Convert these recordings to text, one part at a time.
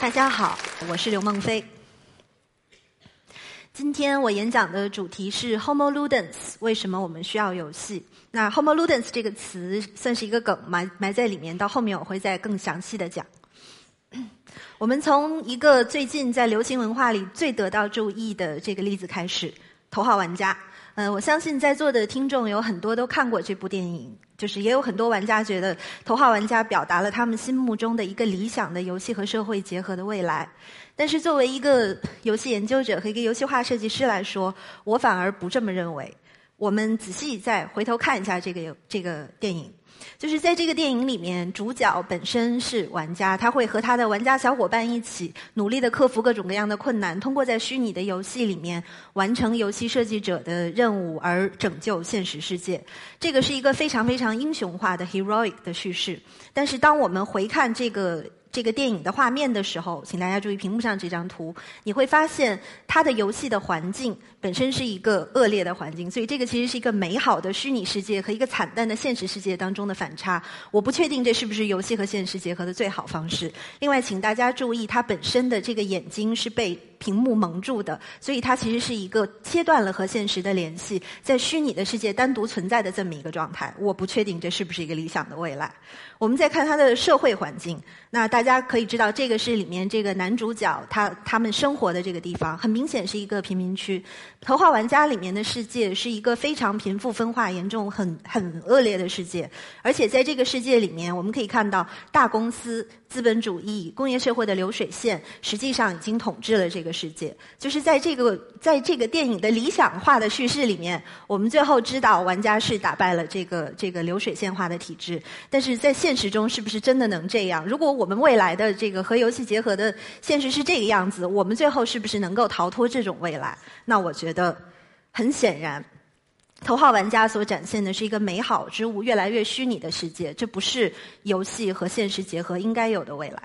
大家好，我是刘梦飞。今天我演讲的主题是 Homo Ludens，为什么我们需要游戏？那 Homo Ludens 这个词算是一个梗，埋埋在里面，到后面我会再更详细的讲。我们从一个最近在流行文化里最得到注意的这个例子开始，《头号玩家》。嗯，我相信在座的听众有很多都看过这部电影，就是也有很多玩家觉得《头号玩家》表达了他们心目中的一个理想的游戏和社会结合的未来。但是作为一个游戏研究者和一个游戏化设计师来说，我反而不这么认为。我们仔细再回头看一下这个游这个电影。就是在这个电影里面，主角本身是玩家，他会和他的玩家小伙伴一起努力的克服各种各样的困难，通过在虚拟的游戏里面完成游戏设计者的任务而拯救现实世界。这个是一个非常非常英雄化的 heroic 的叙事。但是当我们回看这个。这个电影的画面的时候，请大家注意屏幕上这张图，你会发现它的游戏的环境本身是一个恶劣的环境，所以这个其实是一个美好的虚拟世界和一个惨淡的现实世界当中的反差。我不确定这是不是游戏和现实结合的最好方式。另外，请大家注意，它本身的这个眼睛是被。屏幕蒙住的，所以它其实是一个切断了和现实的联系，在虚拟的世界单独存在的这么一个状态。我不确定这是不是一个理想的未来。我们再看它的社会环境，那大家可以知道，这个是里面这个男主角他他们生活的这个地方，很明显是一个贫民区。头号玩家里面的世界是一个非常贫富分化严重、很很恶劣的世界，而且在这个世界里面，我们可以看到大公司。资本主义工业社会的流水线，实际上已经统治了这个的世界。就是在这个在这个电影的理想化的叙事里面，我们最后知道玩家是打败了这个这个流水线化的体制。但是在现实中，是不是真的能这样？如果我们未来的这个和游戏结合的现实是这个样子，我们最后是不是能够逃脱这种未来？那我觉得很显然。头号玩家所展现的是一个美好之物越来越虚拟的世界，这不是游戏和现实结合应该有的未来。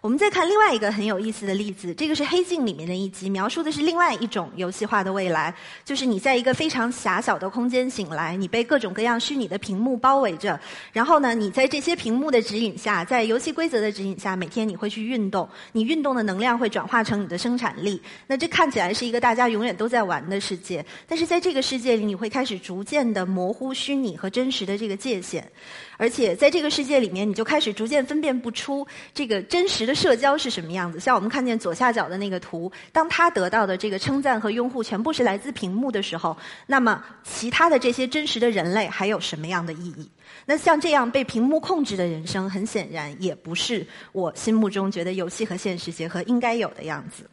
我们再看另外一个很有意思的例子，这个是《黑镜》里面的一集，描述的是另外一种游戏化的未来，就是你在一个非常狭小的空间醒来，你被各种各样虚拟的屏幕包围着，然后呢，你在这些屏幕的指引下，在游戏规则的指引下，每天你会去运动，你运动的能量会转化成你的生产力。那这看起来是一个大家永远都在玩的世界，但是在这个世界里，你会开始逐渐的模糊虚拟和真实的这个界限。而且在这个世界里面，你就开始逐渐分辨不出这个真实社交是什么样子。像我们看见左下角的那个图，当他得到的这个称赞和拥护全部是来自屏幕的时候，那么其他的这些真实的人类还有什么样的意义？那像这样被屏幕控制的人生，很显然也不是我心目中觉得游戏和现实结合应该有的样子。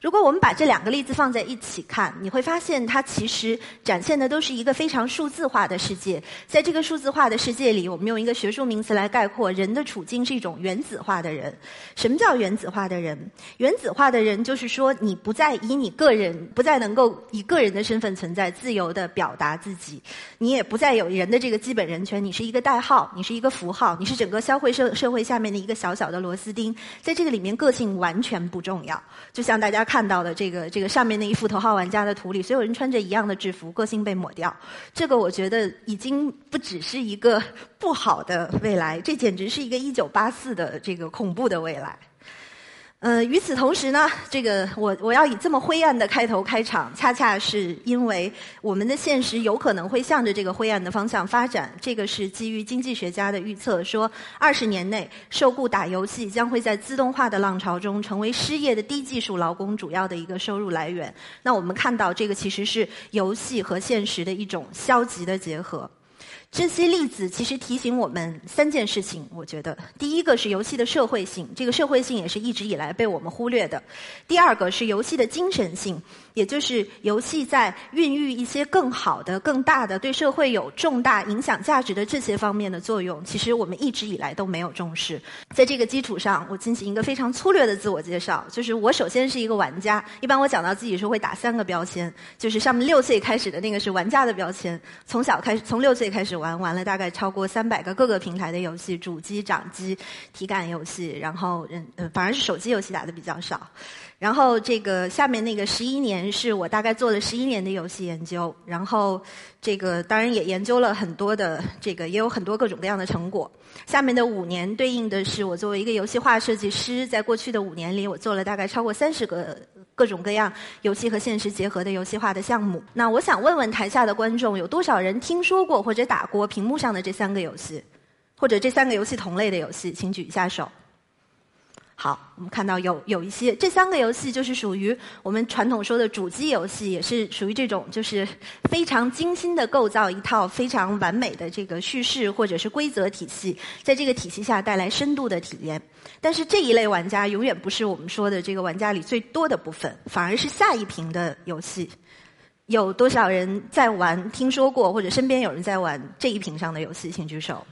如果我们把这两个例子放在一起看，你会发现它其实展现的都是一个非常数字化的世界。在这个数字化的世界里，我们用一个学术名词来概括，人的处境是一种原子化的人。什么叫原子化的人？原子化的人就是说，你不再以你个人，不再能够以个人的身份存在，自由的表达自己。你也不再有人的这个基本人权，你是一个代号，你是一个符号，你是整个消费社社会下面的一个小小的螺丝钉。在这个里面，个性完全不重要。就像大大家。看到的这个这个上面那一幅头号玩家的图里，所有人穿着一样的制服，个性被抹掉。这个我觉得已经不只是一个不好的未来，这简直是一个一九八四的这个恐怖的未来。呃，与此同时呢，这个我我要以这么灰暗的开头开场，恰恰是因为我们的现实有可能会向着这个灰暗的方向发展。这个是基于经济学家的预测，说二十年内受雇打游戏将会在自动化的浪潮中成为失业的低技术劳工主要的一个收入来源。那我们看到，这个其实是游戏和现实的一种消极的结合。这些例子其实提醒我们三件事情，我觉得第一个是游戏的社会性，这个社会性也是一直以来被我们忽略的；第二个是游戏的精神性。也就是游戏在孕育一些更好的、更大的、对社会有重大影响价值的这些方面的作用，其实我们一直以来都没有重视。在这个基础上，我进行一个非常粗略的自我介绍，就是我首先是一个玩家。一般我讲到自己时候会打三个标签，就是上面六岁开始的那个是玩家的标签，从小开始，从六岁开始玩，玩了大概超过三百个各个平台的游戏，主机、掌机、体感游戏，然后嗯，反而是手机游戏打的比较少。然后这个下面那个十一年是我大概做了十一年的游戏研究，然后这个当然也研究了很多的这个也有很多各种各样的成果。下面的五年对应的是我作为一个游戏化设计师，在过去的五年里，我做了大概超过三十个各种各样游戏和现实结合的游戏化的项目。那我想问问台下的观众，有多少人听说过或者打过屏幕上的这三个游戏，或者这三个游戏同类的游戏，请举一下手。好，我们看到有有一些这三个游戏就是属于我们传统说的主机游戏，也是属于这种就是非常精心的构造一套非常完美的这个叙事或者是规则体系，在这个体系下带来深度的体验。但是这一类玩家永远不是我们说的这个玩家里最多的部分，反而是下一屏的游戏。有多少人在玩？听说过或者身边有人在玩这一屏上的游戏，请举手。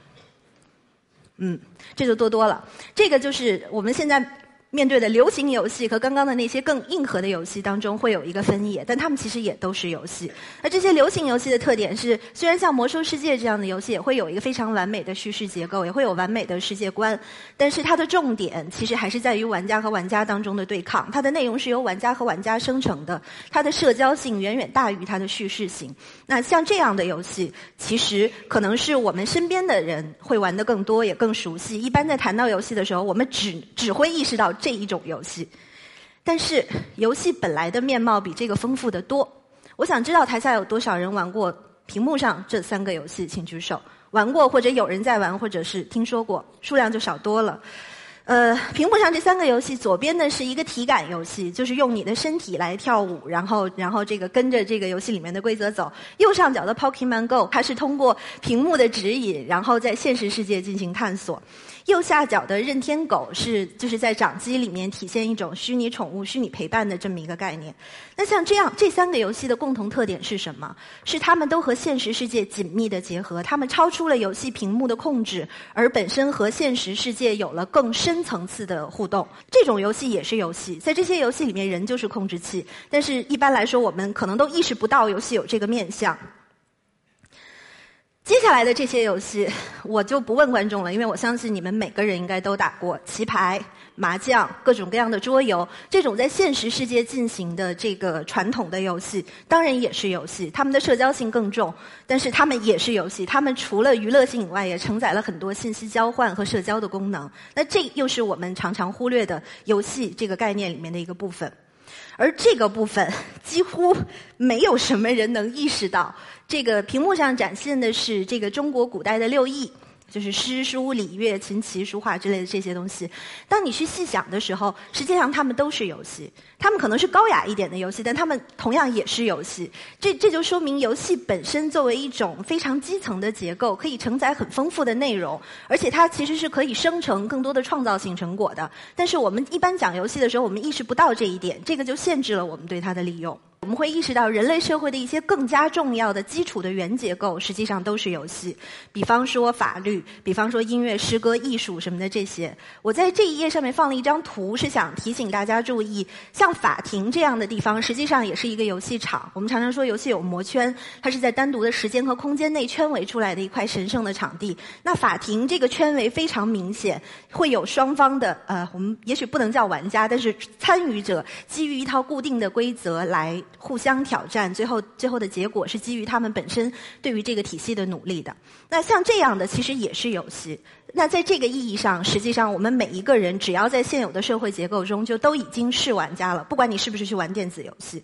嗯，这就多多了。这个就是我们现在。面对的流行游戏和刚刚的那些更硬核的游戏当中会有一个分野，但它们其实也都是游戏。那这些流行游戏的特点是，虽然像《魔兽世界》这样的游戏也会有一个非常完美的叙事结构，也会有完美的世界观，但是它的重点其实还是在于玩家和玩家当中的对抗。它的内容是由玩家和玩家生成的，它的社交性远远大于它的叙事性。那像这样的游戏，其实可能是我们身边的人会玩的更多，也更熟悉。一般在谈到游戏的时候，我们只只会意识到。这一种游戏，但是游戏本来的面貌比这个丰富的多。我想知道台下有多少人玩过屏幕上这三个游戏，请举手。玩过或者有人在玩，或者是听说过，数量就少多了。呃，屏幕上这三个游戏，左边呢是一个体感游戏，就是用你的身体来跳舞，然后然后这个跟着这个游戏里面的规则走。右上角的 Pokemon Go，它是通过屏幕的指引，然后在现实世界进行探索。右下角的任天狗是就是在掌机里面体现一种虚拟宠物、虚拟陪伴的这么一个概念。那像这样这三个游戏的共同特点是什么？是它们都和现实世界紧密的结合，它们超出了游戏屏幕的控制，而本身和现实世界有了更深层次的互动。这种游戏也是游戏，在这些游戏里面，人就是控制器。但是一般来说，我们可能都意识不到游戏有这个面向。接下来的这些游戏，我就不问观众了，因为我相信你们每个人应该都打过棋牌、麻将、各种各样的桌游。这种在现实世界进行的这个传统的游戏，当然也是游戏，他们的社交性更重，但是他们也是游戏。他们除了娱乐性以外，也承载了很多信息交换和社交的功能。那这又是我们常常忽略的游戏这个概念里面的一个部分。而这个部分几乎没有什么人能意识到，这个屏幕上展现的是这个中国古代的六艺。就是诗书礼乐琴棋书画之类的这些东西，当你去细想的时候，实际上它们都是游戏。它们可能是高雅一点的游戏，但它们同样也是游戏。这这就说明游戏本身作为一种非常基层的结构，可以承载很丰富的内容，而且它其实是可以生成更多的创造性成果的。但是我们一般讲游戏的时候，我们意识不到这一点，这个就限制了我们对它的利用。我们会意识到，人类社会的一些更加重要的基础的原结构，实际上都是游戏。比方说法律，比方说音乐、诗歌、艺术什么的这些。我在这一页上面放了一张图，是想提醒大家注意，像法庭这样的地方，实际上也是一个游戏场。我们常常说游戏有魔圈，它是在单独的时间和空间内圈围出来的一块神圣的场地。那法庭这个圈围非常明显，会有双方的呃，我们也许不能叫玩家，但是参与者基于一套固定的规则来。互相挑战，最后最后的结果是基于他们本身对于这个体系的努力的。那像这样的其实也是游戏。那在这个意义上，实际上我们每一个人只要在现有的社会结构中，就都已经是玩家了，不管你是不是去玩电子游戏。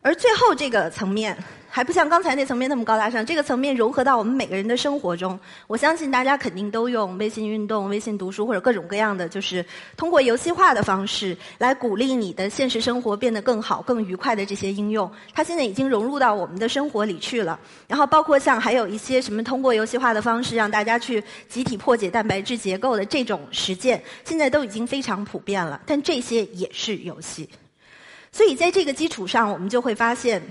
而最后这个层面。还不像刚才那层面那么高大上，这个层面融合到我们每个人的生活中。我相信大家肯定都用微信运动、微信读书或者各种各样的，就是通过游戏化的方式来鼓励你的现实生活变得更好、更愉快的这些应用。它现在已经融入到我们的生活里去了。然后包括像还有一些什么通过游戏化的方式让大家去集体破解蛋白质结构的这种实践，现在都已经非常普遍了。但这些也是游戏。所以在这个基础上，我们就会发现。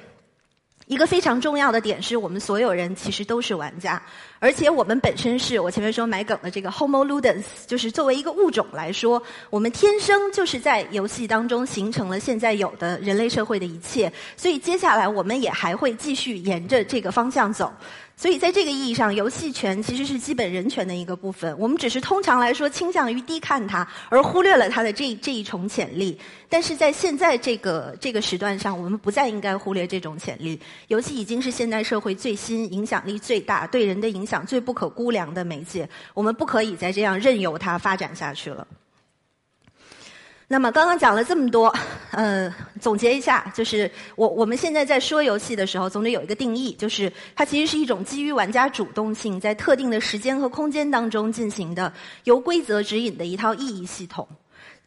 一个非常重要的点是我们所有人其实都是玩家，而且我们本身是我前面说买梗的这个 Homo ludens，就是作为一个物种来说，我们天生就是在游戏当中形成了现在有的人类社会的一切，所以接下来我们也还会继续沿着这个方向走。所以在这个意义上，游戏权其实是基本人权的一个部分。我们只是通常来说倾向于低看它，而忽略了它的这这一重潜力。但是在现在这个这个时段上，我们不再应该忽略这种潜力。游戏已经是现代社会最新、影响力最大、对人的影响最不可估量的媒介。我们不可以再这样任由它发展下去了。那么刚刚讲了这么多，呃，总结一下，就是我我们现在在说游戏的时候，总得有一个定义，就是它其实是一种基于玩家主动性，在特定的时间和空间当中进行的由规则指引的一套意义系统。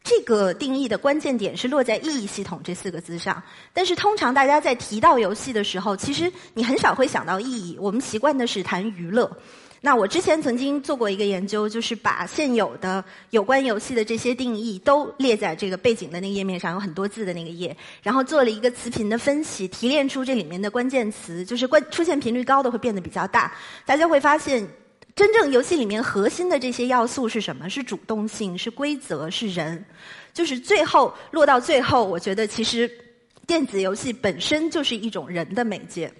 这个定义的关键点是落在“意义系统”这四个字上。但是通常大家在提到游戏的时候，其实你很少会想到意义，我们习惯的是谈娱乐。那我之前曾经做过一个研究，就是把现有的有关游戏的这些定义都列在这个背景的那个页面上，有很多字的那个页，然后做了一个词频的分析，提炼出这里面的关键词，就是关出现频率高的会变得比较大。大家会发现，真正游戏里面核心的这些要素是什么？是主动性，是规则，是人。就是最后落到最后，我觉得其实电子游戏本身就是一种人的媒介。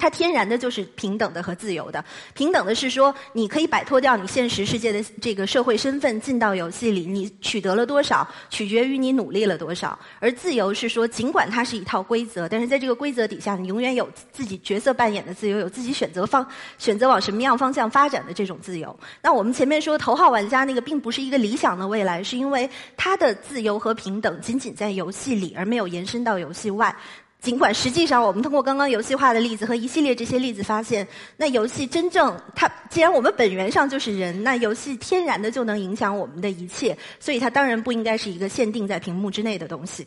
它天然的就是平等的和自由的。平等的是说，你可以摆脱掉你现实世界的这个社会身份，进到游戏里，你取得了多少，取决于你努力了多少。而自由是说，尽管它是一套规则，但是在这个规则底下，你永远有自己角色扮演的自由，有自己选择方选择往什么样方向发展的这种自由。那我们前面说头号玩家那个并不是一个理想的未来，是因为它的自由和平等仅仅在游戏里，而没有延伸到游戏外。尽管实际上，我们通过刚刚游戏化的例子和一系列这些例子发现，那游戏真正它既然我们本源上就是人，那游戏天然的就能影响我们的一切，所以它当然不应该是一个限定在屏幕之内的东西。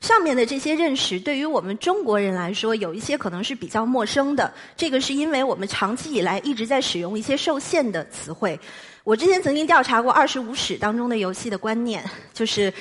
上面的这些认识对于我们中国人来说，有一些可能是比较陌生的。这个是因为我们长期以来一直在使用一些受限的词汇。我之前曾经调查过二十五史当中的游戏的观念，就是。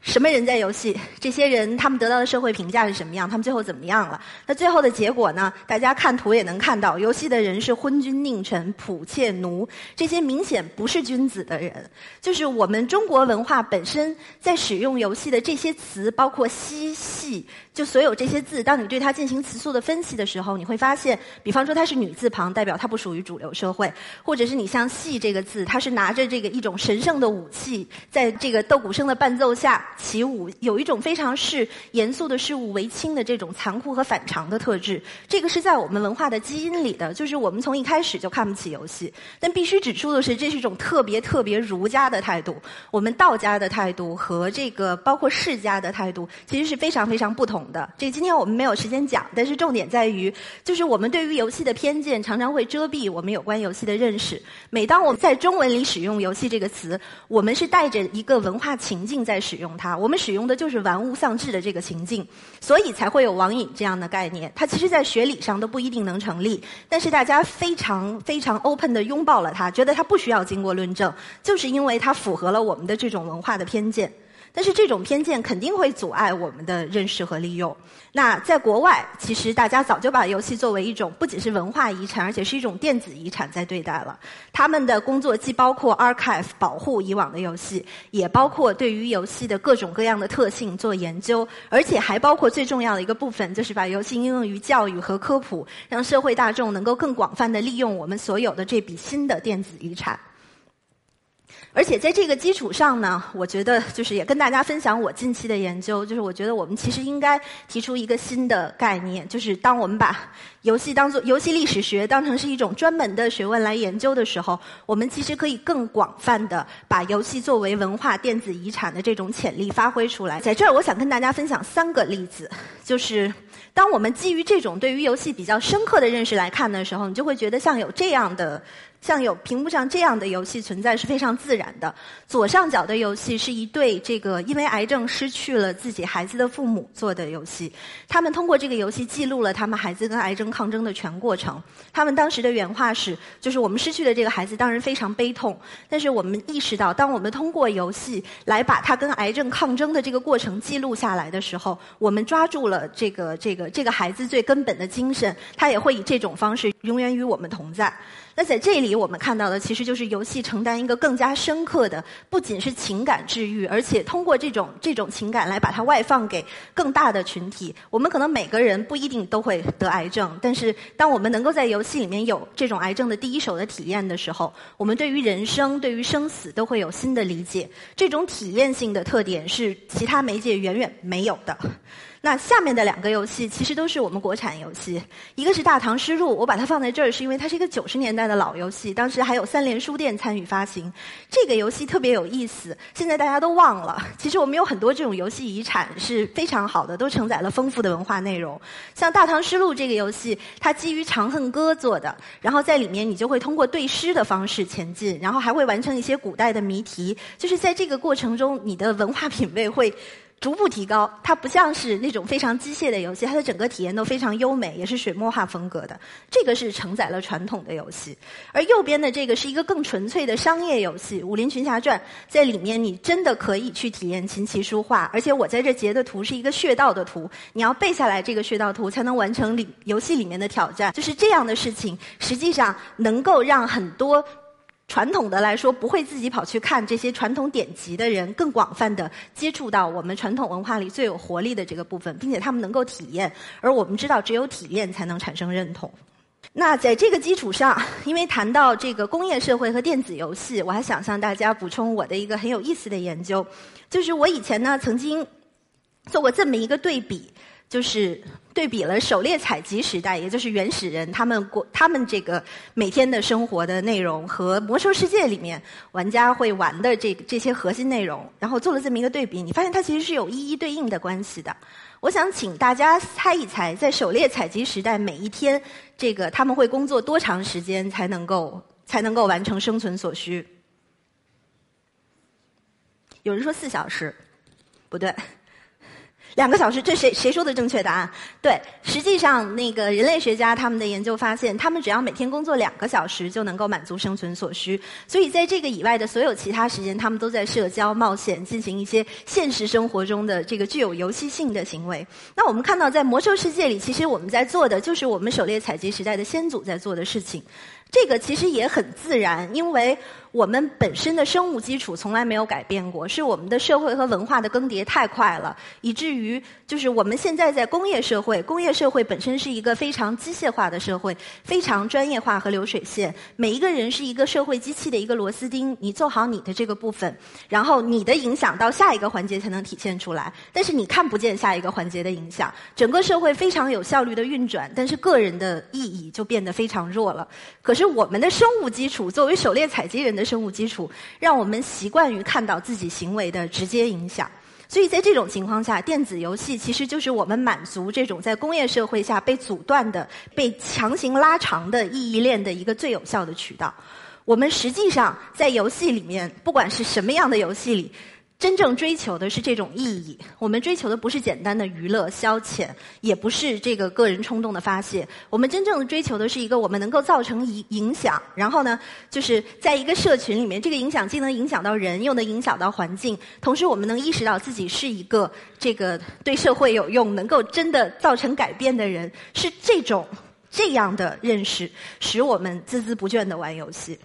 什么人在游戏？这些人他们得到的社会评价是什么样？他们最后怎么样了？那最后的结果呢？大家看图也能看到，游戏的人是昏君佞臣、仆妾奴，这些明显不是君子的人。就是我们中国文化本身在使用游戏的这些词，包括嬉戏。就所有这些字，当你对它进行词素的分析的时候，你会发现，比方说它是女字旁，代表它不属于主流社会；或者是你像“戏”这个字，它是拿着这个一种神圣的武器，在这个斗鼓声的伴奏下起舞，有一种非常视严肃的事物为轻的这种残酷和反常的特质。这个是在我们文化的基因里的，就是我们从一开始就看不起游戏。但必须指出的是，这是一种特别特别儒家的态度。我们道家的态度和这个包括世家的态度，其实是非常非常不同。的，这今天我们没有时间讲，但是重点在于，就是我们对于游戏的偏见常常会遮蔽我们有关游戏的认识。每当我们在中文里使用“游戏”这个词，我们是带着一个文化情境在使用它，啊我们使用的就是玩物丧志的这个情境，所以才会有网瘾这样的概念。它其实，在学理上都不一定能成立，但是大家非常非常 open 的拥抱了它，觉得它不需要经过论证，就是因为它符合了我们的这种文化的偏见。但是这种偏见肯定会阻碍我们的认识和利用。那在国外，其实大家早就把游戏作为一种不仅是文化遗产，而且是一种电子遗产在对待了。他们的工作既包括 archive 保护以往的游戏，也包括对于游戏的各种各样的特性做研究，而且还包括最重要的一个部分，就是把游戏应用于教育和科普，让社会大众能够更广泛的利用我们所有的这笔新的电子遗产。而且在这个基础上呢，我觉得就是也跟大家分享我近期的研究，就是我觉得我们其实应该提出一个新的概念，就是当我们把游戏当做游戏历史学当成是一种专门的学问来研究的时候，我们其实可以更广泛的把游戏作为文化电子遗产的这种潜力发挥出来。在这儿，我想跟大家分享三个例子，就是当我们基于这种对于游戏比较深刻的认识来看的时候，你就会觉得像有这样的。像有屏幕上这样的游戏存在是非常自然的。左上角的游戏是一对这个因为癌症失去了自己孩子的父母做的游戏。他们通过这个游戏记录了他们孩子跟癌症抗争的全过程。他们当时的原话是：就是我们失去的这个孩子当然非常悲痛，但是我们意识到，当我们通过游戏来把他跟癌症抗争的这个过程记录下来的时候，我们抓住了这个这个这个孩子最根本的精神，他也会以这种方式永远与我们同在。那在这里。我们看到的其实就是游戏承担一个更加深刻的，不仅是情感治愈，而且通过这种这种情感来把它外放给更大的群体。我们可能每个人不一定都会得癌症，但是当我们能够在游戏里面有这种癌症的第一手的体验的时候，我们对于人生、对于生死都会有新的理解。这种体验性的特点是其他媒介远远没有的。那下面的两个游戏其实都是我们国产游戏，一个是《大唐诗录》，我把它放在这儿是因为它是一个九十年代的老游戏，当时还有三联书店参与发行。这个游戏特别有意思，现在大家都忘了。其实我们有很多这种游戏遗产是非常好的，都承载了丰富的文化内容。像《大唐诗录》这个游戏，它基于《长恨歌》做的，然后在里面你就会通过对诗的方式前进，然后还会完成一些古代的谜题。就是在这个过程中，你的文化品味会。逐步提高，它不像是那种非常机械的游戏，它的整个体验都非常优美，也是水墨画风格的。这个是承载了传统的游戏，而右边的这个是一个更纯粹的商业游戏《武林群侠传》。在里面，你真的可以去体验琴棋书画，而且我在这截的图是一个穴道的图，你要背下来这个穴道图才能完成里游戏里面的挑战。就是这样的事情，实际上能够让很多。传统的来说，不会自己跑去看这些传统典籍的人，更广泛的接触到我们传统文化里最有活力的这个部分，并且他们能够体验。而我们知道，只有体验才能产生认同。那在这个基础上，因为谈到这个工业社会和电子游戏，我还想向大家补充我的一个很有意思的研究，就是我以前呢曾经做过这么一个对比。就是对比了狩猎采集时代，也就是原始人他们过他们这个每天的生活的内容和魔兽世界里面玩家会玩的这这些核心内容，然后做了这么一个对比，你发现它其实是有一一对应的关系的。我想请大家猜一猜，在狩猎采集时代，每一天这个他们会工作多长时间才能够才能够完成生存所需？有人说四小时，不对。两个小时，这谁谁说的正确答案？对，实际上那个人类学家他们的研究发现，他们只要每天工作两个小时就能够满足生存所需。所以在这个以外的所有其他时间，他们都在社交、冒险，进行一些现实生活中的这个具有游戏性的行为。那我们看到，在魔兽世界里，其实我们在做的就是我们狩猎采集时代的先祖在做的事情。这个其实也很自然，因为。我们本身的生物基础从来没有改变过，是我们的社会和文化的更迭太快了，以至于就是我们现在在工业社会，工业社会本身是一个非常机械化的社会，非常专业化和流水线。每一个人是一个社会机器的一个螺丝钉，你做好你的这个部分，然后你的影响到下一个环节才能体现出来。但是你看不见下一个环节的影响，整个社会非常有效率的运转，但是个人的意义就变得非常弱了。可是我们的生物基础，作为狩猎采集人。的生物基础，让我们习惯于看到自己行为的直接影响。所以在这种情况下，电子游戏其实就是我们满足这种在工业社会下被阻断的、被强行拉长的意义链的一个最有效的渠道。我们实际上在游戏里面，不管是什么样的游戏里。真正追求的是这种意义。我们追求的不是简单的娱乐消遣，也不是这个个人冲动的发泄。我们真正追求的是一个我们能够造成影影响，然后呢，就是在一个社群里面，这个影响既能影响到人，又能影响到环境。同时，我们能意识到自己是一个这个对社会有用、能够真的造成改变的人。是这种这样的认识，使我们孜孜不倦的玩游戏。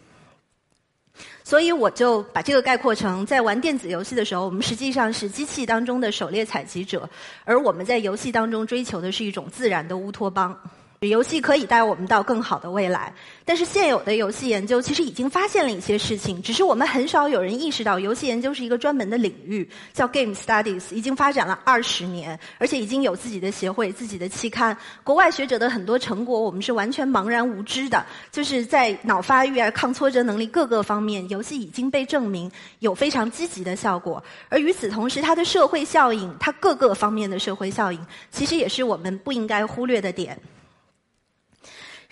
所以我就把这个概括成，在玩电子游戏的时候，我们实际上是机器当中的狩猎采集者，而我们在游戏当中追求的是一种自然的乌托邦。游戏可以带我们到更好的未来，但是现有的游戏研究其实已经发现了一些事情，只是我们很少有人意识到，游戏研究是一个专门的领域，叫 Game Studies，已经发展了二十年，而且已经有自己的协会、自己的期刊。国外学者的很多成果，我们是完全茫然无知的。就是在脑发育啊、抗挫折能力各个方面，游戏已经被证明有非常积极的效果。而与此同时，它的社会效应，它各个方面的社会效应，其实也是我们不应该忽略的点。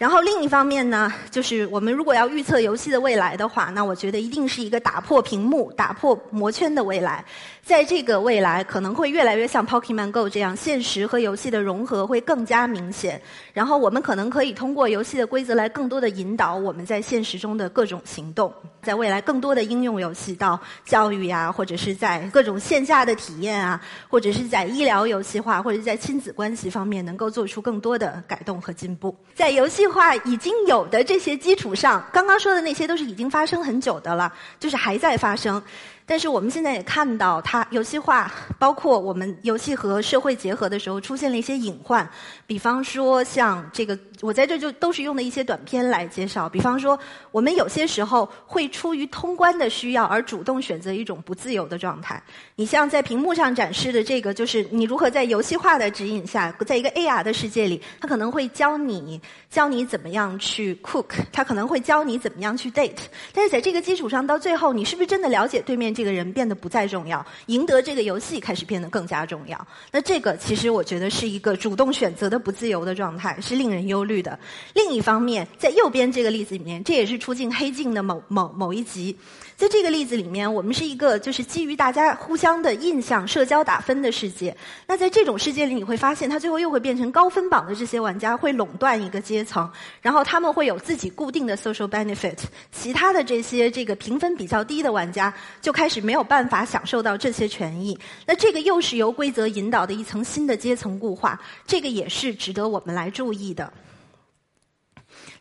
然后另一方面呢，就是我们如果要预测游戏的未来的话，那我觉得一定是一个打破屏幕、打破魔圈的未来。在这个未来，可能会越来越像 Pokemon Go 这样，现实和游戏的融合会更加明显。然后我们可能可以通过游戏的规则来更多的引导我们在现实中的各种行动。在未来，更多的应用游戏到教育呀，或者是在各种线下的体验啊，或者是在医疗游戏化，或者是在亲子关系方面，能够做出更多的改动和进步。在游戏。化已经有的这些基础上，刚刚说的那些都是已经发生很久的了，就是还在发生。但是我们现在也看到，它游戏化，包括我们游戏和社会结合的时候，出现了一些隐患。比方说，像这个，我在这就都是用的一些短片来介绍。比方说，我们有些时候会出于通关的需要而主动选择一种不自由的状态。你像在屏幕上展示的这个，就是你如何在游戏化的指引下，在一个 AR 的世界里，它可能会教你教你怎么样去 cook，它可能会教你怎么样去 date。但是在这个基础上，到最后，你是不是真的了解对面这个人变得不再重要？赢得这个游戏开始变得更加重要。那这个其实我觉得是一个主动选择的。不自由的状态是令人忧虑的。另一方面，在右边这个例子里面，这也是出镜黑镜的某某某一集。在这个例子里面，我们是一个就是基于大家互相的印象、社交打分的世界。那在这种世界里，你会发现，它最后又会变成高分榜的这些玩家会垄断一个阶层，然后他们会有自己固定的 social benefit，其他的这些这个评分比较低的玩家就开始没有办法享受到这些权益。那这个又是由规则引导的一层新的阶层固化，这个也是值得我们来注意的。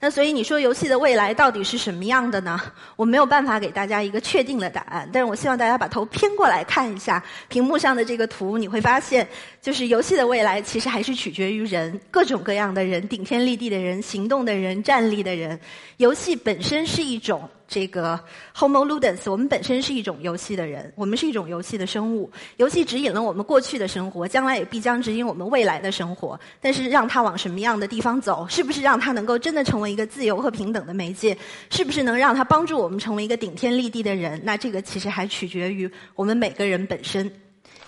那所以你说游戏的未来到底是什么样的呢？我没有办法给大家一个确定的答案，但是我希望大家把头偏过来看一下屏幕上的这个图，你会发现，就是游戏的未来其实还是取决于人，各种各样的人，顶天立地的人，行动的人，站立的人。游戏本身是一种。这个 Homo ludens，我们本身是一种游戏的人，我们是一种游戏的生物。游戏指引了我们过去的生活，将来也必将指引我们未来的生活。但是，让它往什么样的地方走，是不是让它能够真的成为一个自由和平等的媒介，是不是能让它帮助我们成为一个顶天立地的人？那这个其实还取决于我们每个人本身。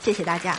谢谢大家。